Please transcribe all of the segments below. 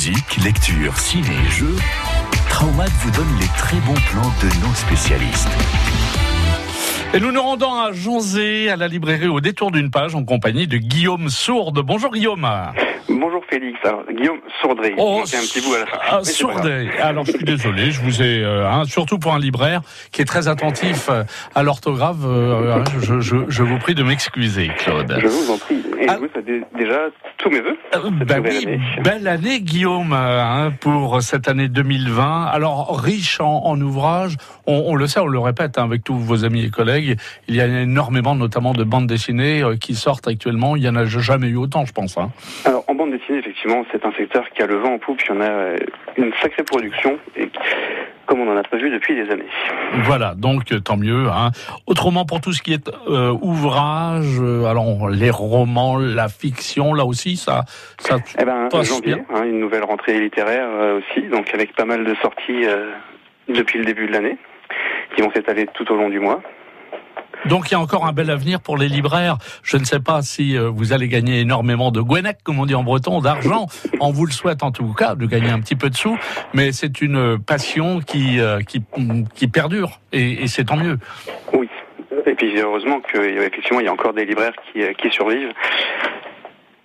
Musique, lecture, ciné, jeux, Traumat vous donne les très bons plans de nos spécialistes. Et nous nous rendons à Jonzé, à la librairie au détour d'une page, en compagnie de Guillaume Sourde. Bonjour Guillaume. Bonjour Félix. Alors, Guillaume Sourdré. Oh, un petit bout à la fin. Ah, Sourdré. Alors je suis désolé, je vous ai, euh, hein, surtout pour un libraire qui est très attentif euh, à l'orthographe, euh, hein, je, je, je, vous prie de m'excuser, Claude. Je vous en prie. Et Ah. vous, ça dé- déjà tous mes voeux. Bah oui, année. belle année Guillaume hein, pour cette année 2020. Alors riche en, en ouvrages, on, on le sait, on le répète hein, avec tous vos amis et collègues, il y a énormément notamment de bandes dessinées qui sortent actuellement. Il y en a jamais eu autant, je pense. Hein. Alors, bande dessinée, effectivement, c'est un secteur qui a le vent en poupe. Il y en a euh, une sacrée production, et comme on en a prévu depuis des années. Voilà, donc euh, tant mieux. Hein. Autrement, pour tout ce qui est euh, ouvrage, euh, alors les romans, la fiction, là aussi, ça, ça. Eh ben, Passe janvier, bien. hein, une nouvelle rentrée littéraire euh, aussi, donc avec pas mal de sorties depuis le début de l'année, qui vont s'étaler tout au long du mois. Donc il y a encore un bel avenir pour les libraires. Je ne sais pas si euh, vous allez gagner énormément de gwenec, comme on dit en breton, d'argent. on vous le souhaite en tout cas de gagner un petit peu de sous, mais c'est une passion qui euh, qui, qui perdure et, et c'est tant mieux. Oui. Et puis heureusement qu'effectivement il y a encore des libraires qui, euh, qui survivent.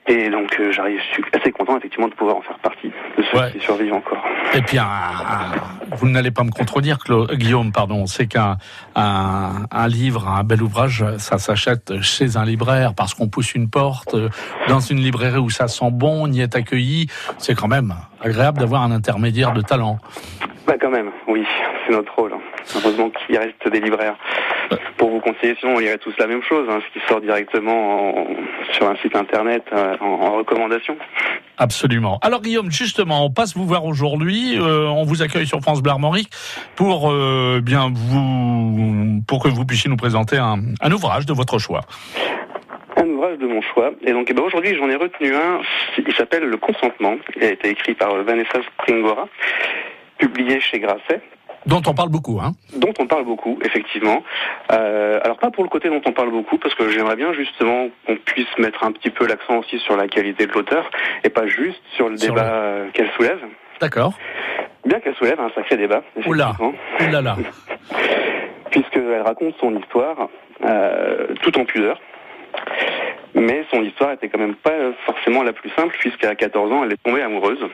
Et donc euh, j'arrive, je suis assez content effectivement de pouvoir en faire partie de ceux Ouais. qui survivent encore. Et puis, un- un- vous n'allez pas me contredire, Cla- Guillaume, pardon, c'est qu'un un, un livre, un bel ouvrage, ça s'achète chez un libraire parce qu'on pousse une porte euh, dans une librairie où ça sent bon, on y est accueilli. C'est quand même agréable d'avoir un intermédiaire de talent. Bah quand même, oui, c'est notre rôle. Heureusement qu'il reste des libraires pour vous conseiller. Sinon, on lirait tous la même chose, hein, ce qui sort directement en- sur un site internet euh, en, en recommandation. Absolument. Alors Guillaume, justement, on passe vous voir aujourd'hui. euh, on vous accueille sur France Bleu Armorique pour euh, bien vous pour que vous puissiez nous présenter un, un ouvrage de votre choix. Un ouvrage de mon choix. Et donc eh ben, aujourd'hui, j'en ai retenu un. Il s'appelle Le consentement. Il a été écrit par Vanessa Springora, publié chez Grasset. Dont on parle beaucoup, hein. dont on parle beaucoup, effectivement. Euh, alors pas pour le côté dont on parle beaucoup, parce que j'aimerais bien justement qu'on puisse mettre un petit peu l'accent aussi sur la qualité de l'auteur, et pas juste sur le Sur débat euh, qu'elle soulève. D'accord. Bien qu'elle soulève un sacré débat, Oula. là. puisqu'elle raconte son histoire euh, tout en pudeur. Mais son histoire était quand même pas forcément la plus simple, puisqu'à 14 ans, elle est tombée amoureuse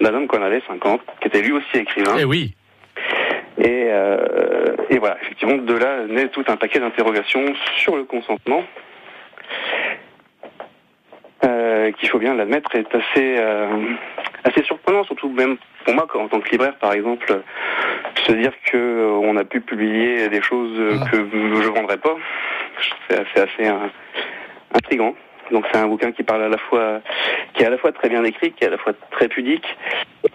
d'un homme qu'on avait 50, qui était lui aussi écrivain. Eh oui. Et, euh, et voilà, effectivement, de là naît tout un paquet d'interrogations sur le consentement, euh, qui, faut bien l'admettre, est assez, euh, assez surprenant, surtout même pour moi, en tant que libraire, par exemple, se dire que on a pu publier des choses Ah. que je vendrais pas, c'est assez, assez euh, intrigant. Donc c'est un bouquin qui parle à la fois, qui est à la fois très bien écrit, qui est à la fois très pudique,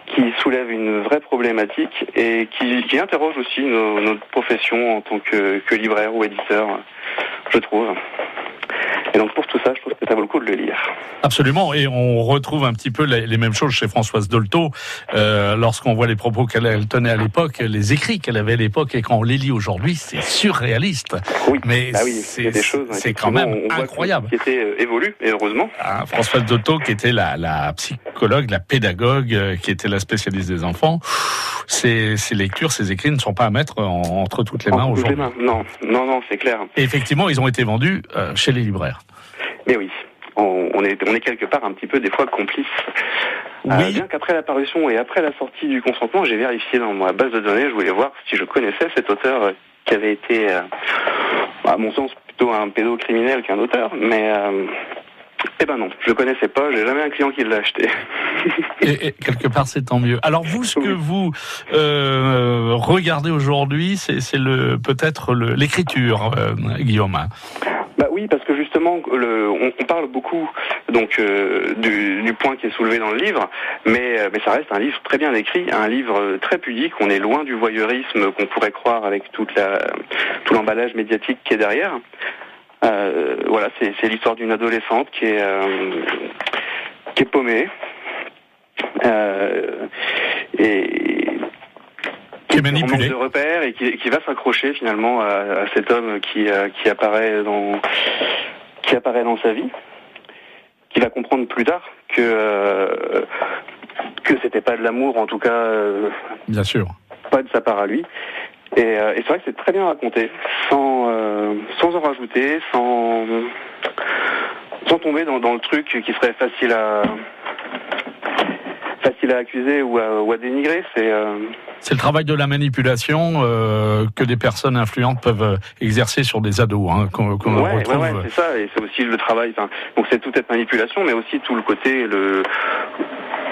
qui soulève une vraie problématique et qui, interroge aussi notre profession en tant que libraire ou éditeur, je trouve. Et donc pour tout ça, je trouve que ça vaut le coup de le lire. Absolument, et on retrouve un petit peu les, mêmes choses chez Françoise Dolto, euh, lorsqu'on voit les propos qu'elle elle tenait à l'époque, les écrits qu'elle avait à l'époque, et quand on les lit aujourd'hui, c'est surréaliste. Oui, Mais bah oui, c'est quand même on voit incroyable. Qui était euh, évolue, et heureusement. Hein, Françoise Dolto, qui était la, la psychologue, la pédagogue, euh, qui était la spécialiste des enfants, ces, ces lectures, ces écrits ne sont pas à mettre en- entre toutes les mains aujourd'hui. Non, non, non, c'est clair. Et effectivement, ils ont été vendus euh, chez les libraires. Mais oui, on, on est, on est quelque part un petit peu des fois complices. Euh, Oui. bien qu'après la parution et après la sortie du consentement, j'ai vérifié dans ma base de données, je voulais voir si je connaissais cet auteur euh, qui avait été, euh, à mon sens, plutôt un pédocriminel qu'un auteur, mais euh, eh ben non, je le connaissais pas, j'ai jamais un client qui l'a acheté. Et, et quelque part, c'est tant mieux. Alors vous, ce que vous euh, regardez aujourd'hui, c'est le peut-être l'écriture, euh, Guillaume. Bah oui, parce que justement, le, on, on parle beaucoup donc euh, du, du point qui est soulevé dans le livre, mais, mais ça reste un livre très bien écrit, un livre très pudique. On est loin du voyeurisme qu'on pourrait croire avec toute la, tout l'emballage médiatique qui est derrière. Euh, voilà, c'est l'histoire d'une adolescente qui est euh, qui est paumée. Euh, et Qui est manipulé. de repères et qui, qui va s'accrocher finalement à, à cet homme qui, euh, qui apparaît dans qui apparaît dans sa vie, qui va comprendre plus tard que euh, que c'était pas de l'amour, en tout cas. Euh, bien sûr. Pas de sa part à lui. Et, et c'est vrai que c'est très bien raconté, sans sans en rajouter, sans sans tomber dans, dans le truc qui serait facile à facile à accuser ou à, ou à dénigrer. C'est euh... c'est le travail de la manipulation euh, que des personnes influentes peuvent euh, exercer sur des ados. Hein, qu'on, qu'on ouais, retrouve... ouais, ouais, c'est ça. Et c'est aussi le travail. Donc c'est toute cette manipulation, mais aussi tout le côté le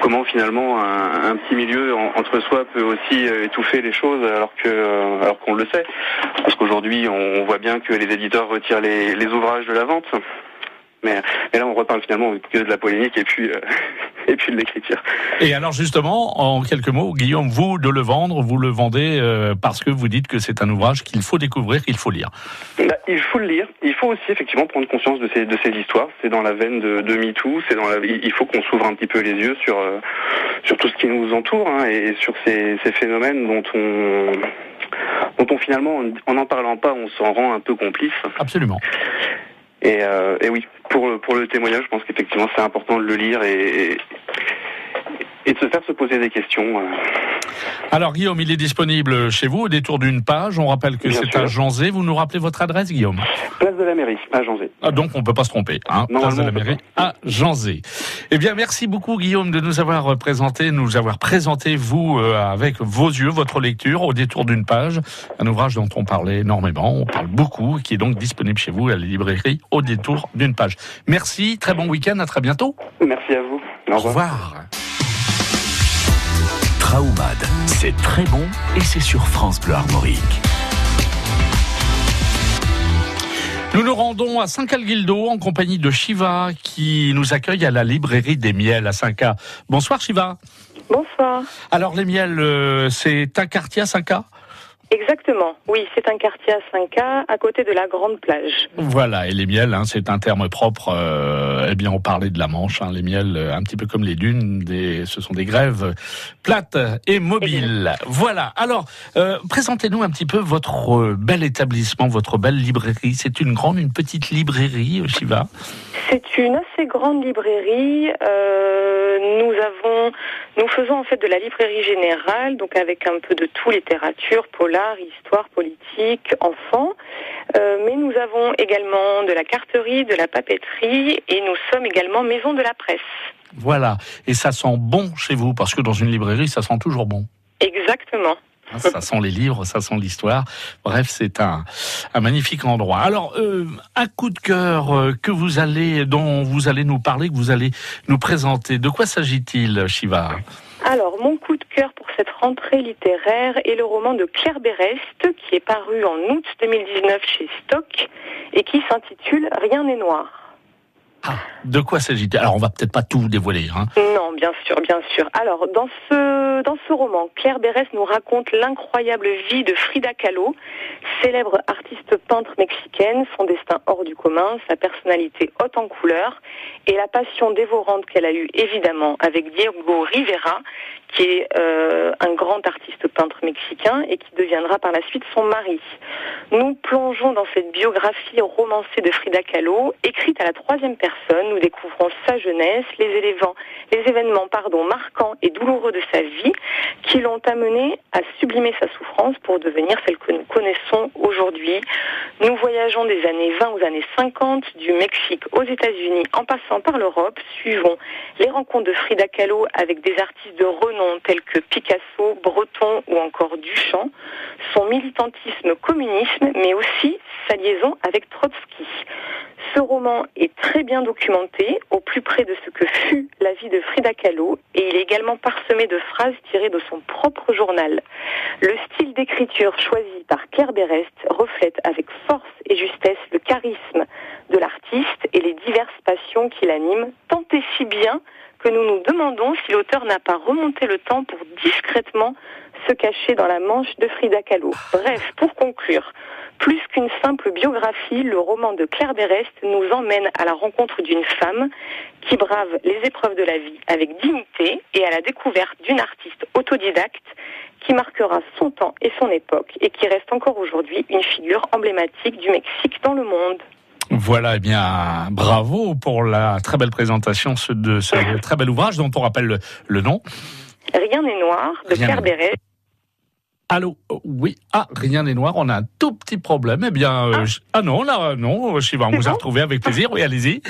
comment finalement un, petit milieu en, entre soi peut aussi euh, étouffer les choses alors que euh, alors qu'on le sait. Parce qu'aujourd'hui, on, voit bien que les éditeurs retirent les ouvrages de la vente. Mais, mais, là, on reparle finalement que de la polémique et puis, euh, et puis de l'écriture. Et alors, justement, en quelques mots, Guillaume, vous, de le vendre, vous le vendez euh, parce que vous dites que c'est un ouvrage qu'il faut découvrir, qu'il faut lire. Bah, il faut le lire. Il faut aussi, effectivement, prendre conscience de ces, de ces histoires. C'est dans la veine de, de MeToo. C'est dans la, il faut qu'on s'ouvre un petit peu les yeux sur, euh, sur tout ce qui nous entoure hein, et sur ces, ces phénomènes dont on dont on finalement, en n'en parlant pas, on s'en rend un peu complice. Absolument. Et, euh, et, oui, pour le, pour le témoignage, je pense qu'effectivement c'est important de le lire et de se faire se poser des questions. euh. Alors Guillaume, il est disponible chez vous au détour d'une page. On rappelle que c'est à Janzé. Vous nous rappelez votre adresse, Guillaume? Place de la mairie, à Janzé. ah, Donc on peut pas se tromper. Hein Place de la mairie à Janzé. Eh bien, merci beaucoup Guillaume de nous avoir présenté, nous avoir présenté vous euh, avec vos yeux, votre lecture au détour d'une page, un ouvrage dont on parlait énormément, on parle beaucoup, qui est donc disponible chez vous à la librairie au détour d'une page. Merci, très bon week-end, à très bientôt. Merci à vous. Au Au revoir. C'est très bon et c'est sur France Bleu Armorique. Nous nous rendons à Saint-Calguildo en compagnie de Shiva qui nous accueille à la librairie des miels à Saint-Ca. Bonsoir Shiva. Bonsoir. Alors les miels, euh, c'est un quartier à Saint-Ca? Exactement. Oui, c'est un quartier à 5K à côté de la grande plage. Voilà, et les miels, hein, c'est un terme propre. euh, eh bien, on parlait de la Manche. Hein, les miels, euh, un petit peu comme les dunes, des, ce sont des grèves plates et mobiles. Voilà. Alors, euh, présentez-nous un petit peu votre bel établissement, votre belle librairie. C'est une grande, une petite librairie, Shiva? C'est une assez grande librairie. Euh, nous avons, nous faisons en fait de la librairie générale, donc avec un peu de tout, littérature, polar, histoire, politique, enfants. Euh, mais nous avons également de la carterie, de la papeterie, et nous sommes également maison de la presse. Voilà. Et ça sent bon chez vous, parce que dans une librairie, ça sent toujours bon. Exactement. Hein, Ça sent les livres, ça sent l'histoire. Bref, c'est un, un magnifique endroit. Alors, euh, un coup de cœur euh, que vous allez, dont vous allez nous parler, que vous allez nous présenter. De quoi s'agit-il, Shiva? Alors, mon coup de cœur pour cette rentrée littéraire est le roman de Claire Berest, qui est paru en août 2019 chez Stock et qui s'intitule Rien n'est noir. Ah, de quoi s'agit-il? Alors, on va peut-être pas tout dévoiler. Hein. Non, bien sûr, bien sûr. Alors, dans ce, roman, Claire Berest nous raconte l'incroyable vie de Frida Kahlo, célèbre artiste peintre mexicaine, son destin hors du commun, sa personnalité haute en couleur et la passion dévorante qu'elle a eue évidemment avec Diego Rivera, qui est euh, un grand artiste peintre mexicain et qui deviendra par la suite son mari. Nous plongeons dans cette biographie romancée de Frida Kahlo, écrite à la troisième personne. Nous découvrons sa jeunesse, les événements pardon, marquants et douloureux de sa vie qui l'ont amené à sublimer sa souffrance pour devenir celle que nous connaissons aujourd'hui. Nous voyageons des années 20 aux années 50, du Mexique aux États-Unis en passant par l'Europe. Suivons les rencontres de Frida Kahlo avec des artistes de renom tels que Picasso, Breton ou encore Duchamp, son militantisme communisme, mais aussi sa liaison avec Trotsky. Ce roman est très bien documenté, au plus près de ce que fut la vie de Frida Kahlo, et il est également parsemé de phrases tirées de son propre journal. Le style d'écriture choisi par Claire Berest reflète avec force et justesse le charisme de l'artiste et les diverses passions qui l'animent, tant et si bien que nous nous demandons si l'auteur n'a pas remonté le temps pour discrètement se cacher dans la manche de Frida Kahlo. Bref, pour conclure, plus qu'une simple biographie, le roman de Claire Berest nous emmène à la rencontre d'une femme qui brave les épreuves de la vie avec dignité et à la découverte d'une artiste autodidacte qui marquera son temps et son époque et qui reste encore aujourd'hui une figure emblématique du Mexique dans le monde. Voilà, eh bien, bravo pour la très belle présentation de ce très bel ouvrage dont on rappelle le, le nom. Rien n'est noir de Rien Claire n'est Bérès. Allô Oh, Oui. Ah, rien n'est noir. On a un tout petit problème. Eh bien, euh, Ah. je- ah non, là, non, Shiva, on vous a bon retrouvé avec plaisir. Oui, allez-y.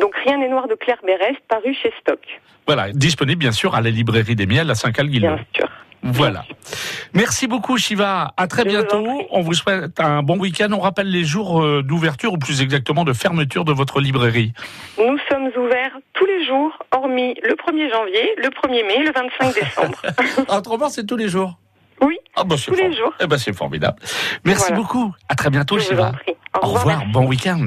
Donc Rien n'est noir de Claire Bérès, paru chez Stock, Voilà, disponible bien sûr à la librairie des Miels à Saint-Calguillon. bien sûr. Voilà. Merci beaucoup, Shiva. À très Je bientôt. On vous souhaite un bon week-end. On rappelle les jours euh, d'ouverture, ou plus exactement de fermeture de votre librairie. Nous sommes ouverts tous les jours, hormis le 1er janvier, le 1er mai, le 25 décembre. Autrement, c'est tous les jours. Oui, Ah bah, c'est tous les jours. Eh ben, c'est formidable. Merci Voilà. beaucoup. À très bientôt, Shiva. prie. Au revoir. merci. Bon week-end.